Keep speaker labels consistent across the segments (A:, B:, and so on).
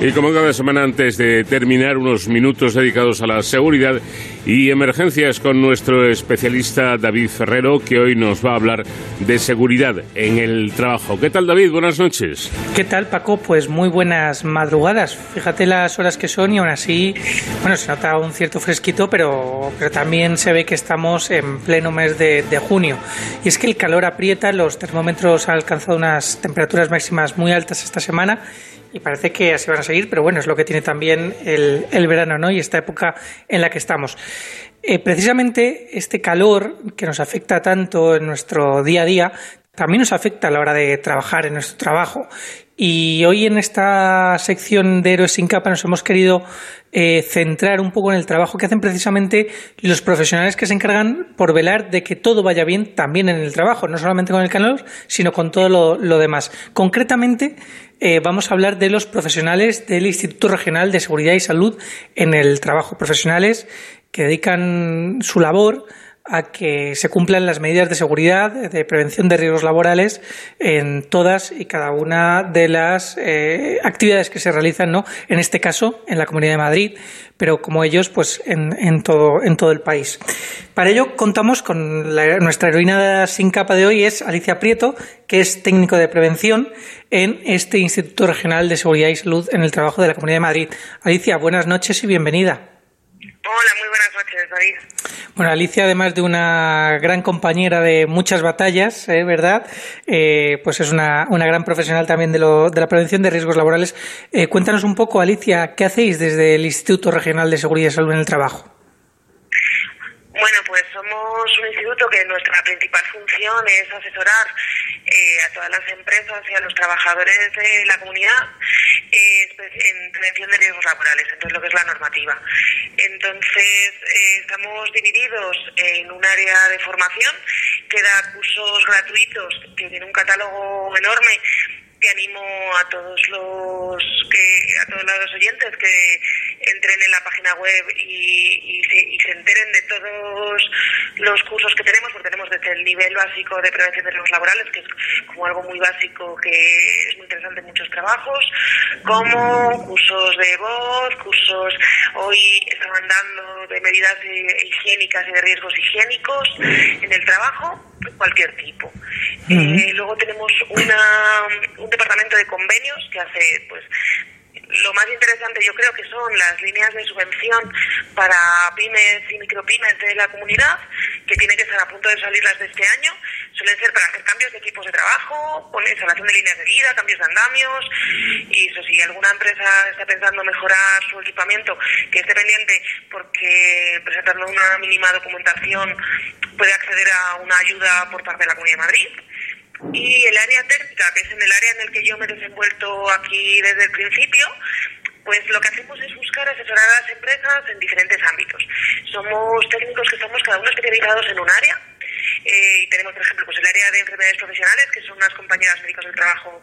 A: Y como cada semana antes de terminar, unos minutos dedicados a la seguridad y emergencias con nuestro especialista David Ferrero, que hoy nos va a hablar de seguridad en el trabajo. ¿Qué tal David? Buenas noches.
B: ¿Qué tal Paco? Pues muy buenas madrugadas. Fíjate las horas que son y aún así, bueno, se nota un cierto fresquito, pero, pero también se ve que estamos en pleno mes de, de junio. Y es que el calor aprieta, los termómetros han alcanzado unas temperaturas máximas muy altas esta semana y parece que así van a seguir, pero bueno, es lo que tiene también el, el verano ¿no? y esta época en la que estamos. Eh, precisamente este calor que nos afecta tanto en nuestro día a día también nos afecta a la hora de trabajar en nuestro trabajo. Y hoy en esta sección de Héroes sin capa nos hemos querido eh, centrar un poco en el trabajo que hacen precisamente los profesionales que se encargan por velar de que todo vaya bien también en el trabajo, no solamente con el calor, sino con todo lo, lo demás. Concretamente, eh, vamos a hablar de los profesionales del Instituto Regional de Seguridad y Salud en el trabajo, profesionales que dedican su labor a que se cumplan las medidas de seguridad, de prevención de riesgos laborales en todas y cada una de las eh, actividades que se realizan, ¿no? En este caso, en la Comunidad de Madrid, pero como ellos, pues en, en todo, en todo el país. Para ello contamos con la, nuestra heroína sin capa de hoy es Alicia Prieto, que es técnico de prevención en este Instituto Regional de Seguridad y Salud en el Trabajo de la Comunidad de Madrid. Alicia, buenas noches y bienvenida.
C: Hola, muy buenas noches, David.
B: Bueno, Alicia, además de una gran compañera de muchas batallas, ¿eh? ¿verdad? Eh, pues es una, una, gran profesional también de, lo, de, la prevención de riesgos laborales. Eh, cuéntanos un poco, Alicia, ¿qué hacéis desde el Instituto Regional de Seguridad y Salud en el Trabajo?
C: Bueno, pues somos un instituto que nuestra principal función es asesorar eh, a todas las empresas y a los trabajadores de la comunidad eh, en prevención de riesgos laborales, entonces lo que es la normativa. Entonces, eh, estamos divididos en un área de formación que da cursos gratuitos, que tiene un catálogo enorme que animo a todos los que a todos los oyentes que entren en la página web y, y, se, y, se, enteren de todos los cursos que tenemos, porque tenemos desde el nivel básico de prevención de riesgos laborales, que es como algo muy básico que es muy interesante en muchos trabajos, como cursos de voz, cursos hoy estaban dando de medidas higiénicas y de riesgos higiénicos en el trabajo, cualquier tipo. Uh -huh. eh, luego tenemos una, un departamento de convenios que hace pues lo más interesante yo creo que son las líneas de subvención para pymes y micropymes de la comunidad, que tienen que estar a punto de salir las de este año. Suelen ser para hacer cambios de equipos de trabajo, instalación de líneas de vida, cambios de andamios. Y eso si alguna empresa está pensando mejorar su equipamiento, que esté pendiente porque presentando una mínima documentación puede acceder a una ayuda por parte de la Comunidad de Madrid y el área técnica, que es en el área en el que yo me he desenvuelto aquí desde el principio, pues lo que hacemos es buscar asesorar a las empresas en diferentes ámbitos. Somos técnicos que estamos cada uno especializados en un área. Eh, y tenemos, por ejemplo, pues el área de enfermedades profesionales, que son unas compañeras médicas del trabajo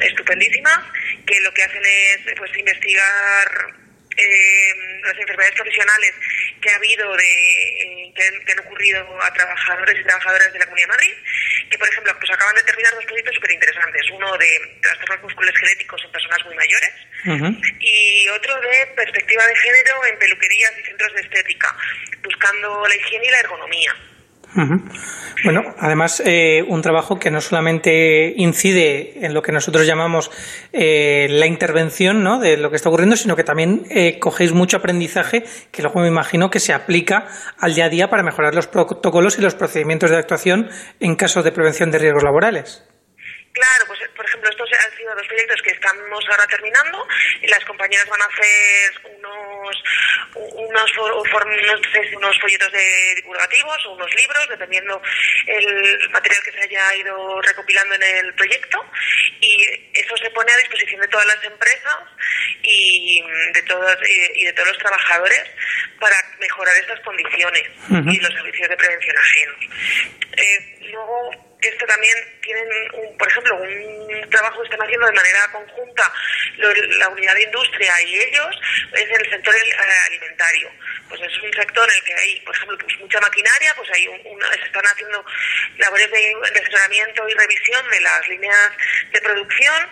C: estupendísimas, que lo que hacen es pues investigar eh, las enfermedades profesionales que ha habido de que, que, han ocurrido a trabajadores y trabajadoras de la Comunidad de Madrid, que por ejemplo pues acaban de terminar dos proyectos súper interesantes, uno de trastornos musculoesqueléticos en personas muy mayores uh -huh. y otro de perspectiva de género en peluquerías y centros de estética, buscando la higiene y la ergonomía.
B: Bueno, además eh, un trabajo que no solamente incide en lo que nosotros llamamos eh, la intervención ¿no? de lo que está ocurriendo, sino que también eh, cogéis mucho aprendizaje que luego me imagino que se aplica al día a día para mejorar los protocolos y los procedimientos de actuación en casos de prevención de riesgos laborales.
C: Claro, pues por ejemplo, estos han sido dos proyectos que estamos ahora terminando y las compañeras van a hacer unos unos, unos, unos folletos de divulgativos o unos libros, dependiendo el material que se haya ido recopilando en el proyecto y eso se pone a disposición de todas las empresas y de todos y, y de todos los trabajadores para mejorar estas condiciones uh -huh. y los servicios de prevención ajenos. Eh, luego esto también tienen, un, por ejemplo, un trabajo que están haciendo de manera conjunta lo, la unidad de industria y ellos es el sector alimentario. Pues es un sector en el que hay, por ejemplo, pues mucha maquinaria, pues hay un, se están haciendo labores de, de asesoramiento y revisión de las líneas de producción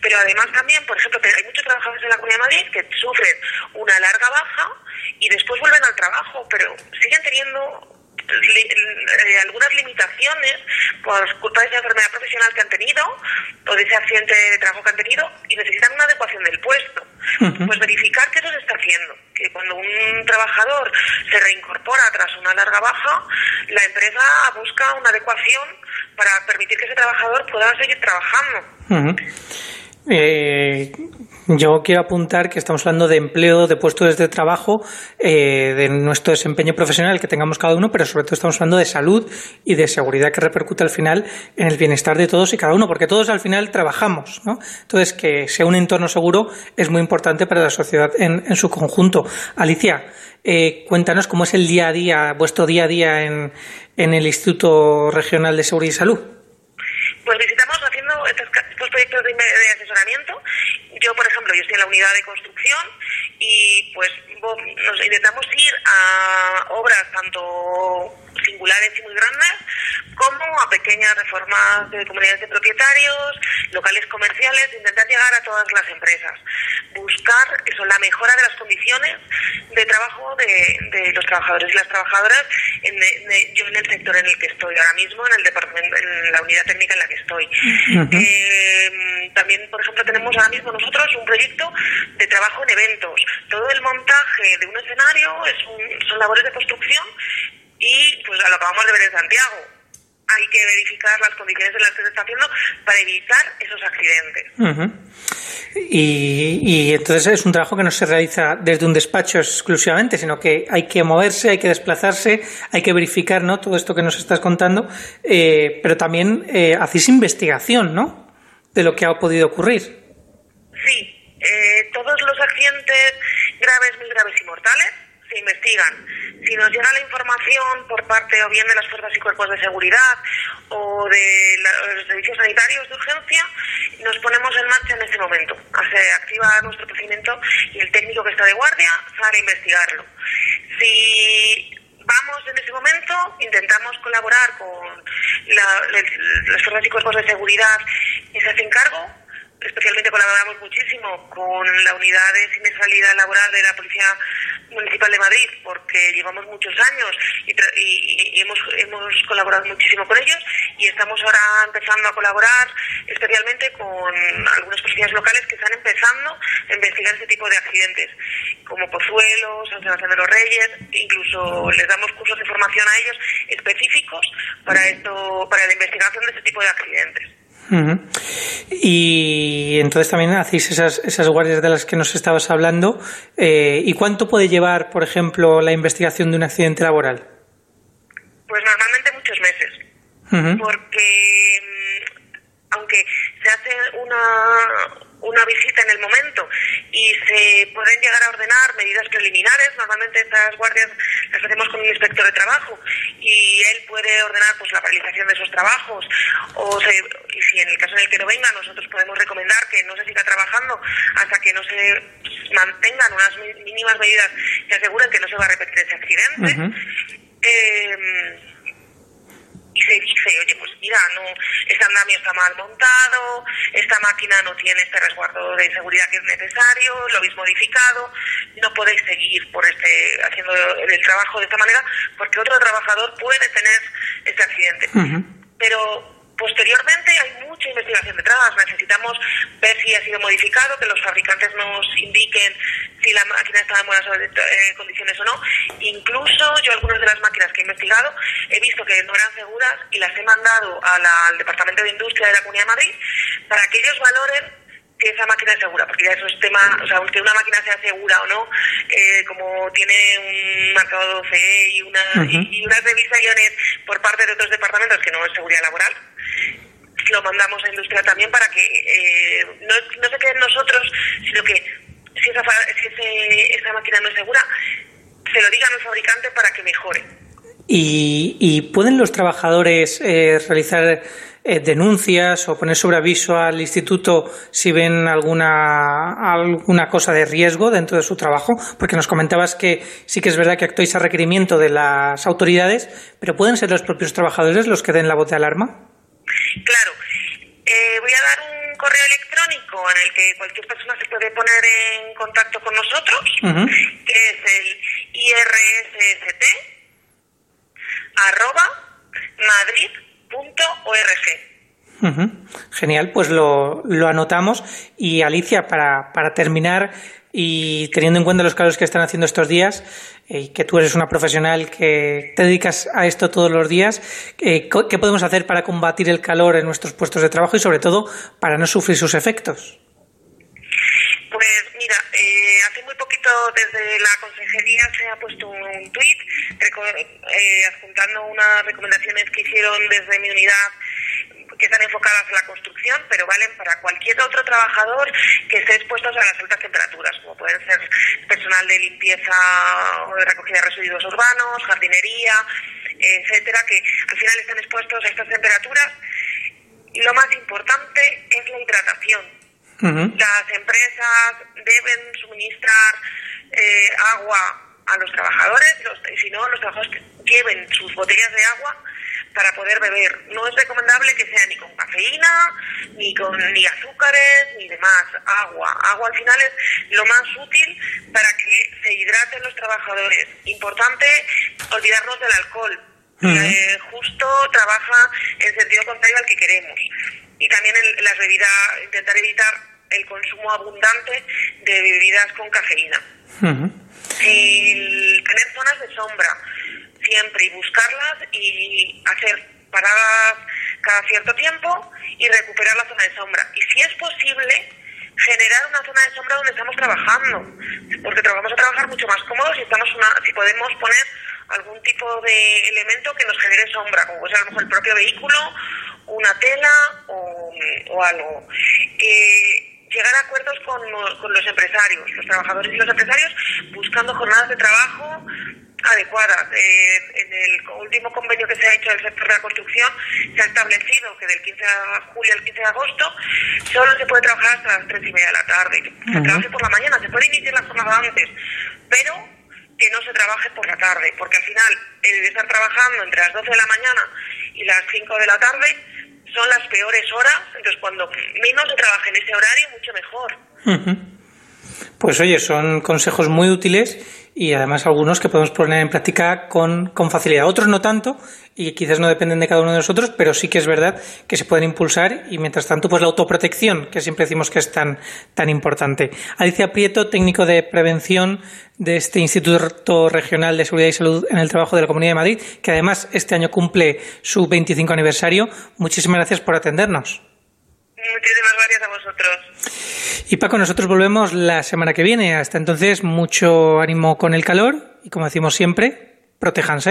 C: Pero además también, por ejemplo, hay muchos trabajadores en la Comunidad de Madrid que sufren una larga baja y después vuelven al trabajo, pero siguen teniendo eh, algunas limitaciones por culpa de esa enfermedad profesional que han tenido o de ese accidente de trabajo que han tenido y necesitan una adecuación del puesto. Pues verificar que eso se está haciendo, que cuando un trabajador se reincorpora tras una larga baja, la empresa busca una adecuación para permitir que ese trabajador pueda seguir trabajando.
B: Eh, yo quiero apuntar que estamos hablando de empleo, de puestos de trabajo, eh, de nuestro desempeño profesional que tengamos cada uno, pero sobre todo estamos hablando de salud y de seguridad que repercute al final en el bienestar de todos y cada uno, porque todos al final trabajamos. ¿no? Entonces, que sea un entorno seguro es muy importante para la sociedad en, su conjunto. Alicia, eh, cuéntanos cómo es el día a día, vuestro día a día en, en el Instituto Regional de Seguridad y Salud.
C: Pues visitamos haciendo estos, proyectos de, asesoramiento. Yo, por ejemplo, yo estoy en la unidad de construcción y pues nos intentamos ir a obras tanto singulares y muy grandes como a pequeñas reformas de comunidades de propietarios, locales comerciales, intentar llegar a todas las empresas, buscar eso, la mejora de las condiciones de trabajo de, los trabajadores y las trabajadoras en, yo en el sector en el que estoy ahora mismo, en el departamento, en la unidad técnica en la que estoy. Eh, también, por ejemplo, tenemos ahora mismo nosotros un proyecto de trabajo en eventos. Todo el montaje de un escenario es son labores de construcción y pues lo acabamos de ver en Santiago hay que verificar las condiciones en las que se está haciendo para evitar esos accidentes.
B: y, y, entonces es un trabajo que no se realiza desde un despacho exclusivamente, sino que hay que moverse, hay que desplazarse, hay que verificar ¿no? todo esto que nos estás contando, eh, pero también eh, hacéis investigación ¿no? De lo que ha podido ocurrir.
C: Sí, eh, todos los accidentes graves, muy graves y mortales se investigan. Si nos llega la información por parte o bien de las fuerzas y cuerpos de seguridad o de los servicios sanitarios de urgencia, nos ponemos en marcha en ese momento. Se activa nuestro procedimiento y el técnico que está de guardia sale a investigarlo. Si vamos en ese momento, intentamos colaborar con las fuerzas y cuerpos de seguridad que se hacen cargo especialmente colaboramos muchísimo con la unidad de siniestralidad laboral de la Policía Municipal de Madrid porque llevamos muchos años y, hemos, hemos colaborado muchísimo con ellos y estamos ahora empezando a colaborar especialmente con algunas policías locales que están empezando a investigar este tipo de accidentes como Pozuelos, San Sebastián de los Reyes, incluso les damos cursos de formación a ellos específicos para esto, para la investigación de este tipo de accidentes.
B: Y entonces también hacéis esas, esas guardias de las que nos estabas hablando. Eh, ¿Y cuánto puede llevar, por ejemplo, la investigación de un accidente laboral?
C: Pues normalmente muchos meses. Porque mm, aunque se hace una, una visita en el momento y se pueden llegar a ordenar medidas preliminares. Normalmente estas guardias las hacemos con un inspector de trabajo y él puede ordenar pues la paralización de esos trabajos. O y si en el caso en el que no venga nosotros podemos recomendar que no se siga trabajando hasta que no se mantengan unas mínimas medidas que aseguren que no se va a repetir ese accidente se dice, oye, pues mira, no, este andamio está mal montado, esta máquina no tiene este resguardo de seguridad que es necesario, lo habéis modificado, no podéis seguir por este haciendo el trabajo de esta manera porque otro trabajador puede tener este accidente. Pero Posteriormente hay mucha investigación detrás. Necesitamos ver si ha sido modificado, que los fabricantes nos indiquen si la máquina está en buenas eh, condiciones o no. Incluso yo algunas de las máquinas que he investigado he visto que no eran seguras y las he mandado al Departamento de Industria de la Comunidad de Madrid para que ellos valoren que esa máquina es segura, porque ya eso es tema, o sea, que una máquina sea segura o no, eh, como tiene un marcado CE y, una, y, unas revisaciones por parte de otros departamentos que no es seguridad laboral, lo mandamos a industria también para que eh, no, no se queden nosotros, sino que si, esa, si esa máquina no es segura, se lo digan al fabricante para que mejore.
B: ¿Y, y pueden los trabajadores eh, realizar eh, denuncias o poner sobre aviso al instituto si ven alguna, alguna cosa de riesgo dentro de su trabajo? Porque nos comentabas que sí que es verdad que actuáis a requerimiento de las autoridades, pero ¿pueden ser los propios trabajadores los que den la voz de alarma?
C: Claro. Eh, voy a dar un correo en el que cualquier persona se puede poner en contacto con nosotros, que es el irsst arroba madrid.org.
B: Genial, pues lo, lo, anotamos. Y Alicia, para, para terminar, y teniendo en cuenta los calores que están haciendo estos días, eh, y que tú eres una profesional que te dedicas a esto todos los días, eh, ¿qué podemos hacer para combatir el calor en nuestros puestos de trabajo y sobre todo para no sufrir sus efectos?
C: Pues mira, eh, hace muy poquito desde la consejería se ha puesto un tuit adjuntando unas recomendaciones que hicieron desde mi unidad que están enfocadas a la construcción, pero valen para cualquier otro trabajador que esté expuesto a las altas temperaturas, como pueden ser personal de limpieza o de recogida de residuos urbanos, jardinería, etcétera, que al final están expuestos a estas temperaturas. Y lo más importante es la hidratación. Las empresas deben suministrar eh, agua a los trabajadores, y si no, los trabajadores lleven sus botellas de agua para poder beber. No es recomendable que sea ni con cafeína, ni con ni azúcares, ni demás. Agua. Agua al final es lo más útil para que se hidraten los trabajadores. Importante olvidarnos del alcohol. Eh, justo trabaja en sentido contrario al que queremos. Y también en las bebidas, intentar evitar el consumo abundante de bebidas con cafeína. Y tener zonas de sombra siempre y buscarlas y hacer paradas cada cierto tiempo y recuperar la zona de sombra. Y si es posible, generar una zona de sombra donde estamos trabajando, porque vamos a trabajar mucho más cómodos si, estamos una, si podemos poner algún tipo de elemento que nos genere sombra, como puede ser a lo mejor el propio vehículo, una tela o, o algo. Eh, llegar a acuerdos con, con los empresarios, los trabajadores y los empresarios, buscando jornadas de trabajo adecuadas. Eh, en el último convenio que se ha hecho del sector de la construcción se ha establecido que del 15 de julio al 15 de agosto solo se puede trabajar hasta las 3 y media de la tarde. Se trabaje por la mañana, se puede iniciar la jornada antes, pero que no se trabaje por la tarde, porque al final el estar trabajando entre las 12 de la mañana y las 5 de la tarde son las peores horas, entonces cuando menos se trabaje en ese horario, mucho mejor.
B: Pues oye, son consejos muy útiles y además algunos que podemos poner en práctica con, con, facilidad. Otros no tanto y quizás no dependen de cada uno de nosotros, pero sí que es verdad que se pueden impulsar y mientras tanto pues la autoprotección, que siempre decimos que es tan, tan importante. Alicia Prieto, técnico de prevención de este Instituto Regional de Seguridad y Salud en el Trabajo de la Comunidad de Madrid, que además este año cumple su 25 aniversario. Muchísimas gracias por atendernos.
C: Muchísimas gracias a vosotros.
B: Y Paco, nosotros volvemos la semana que viene. Hasta entonces, mucho ánimo con el calor y como decimos siempre, protéjanse.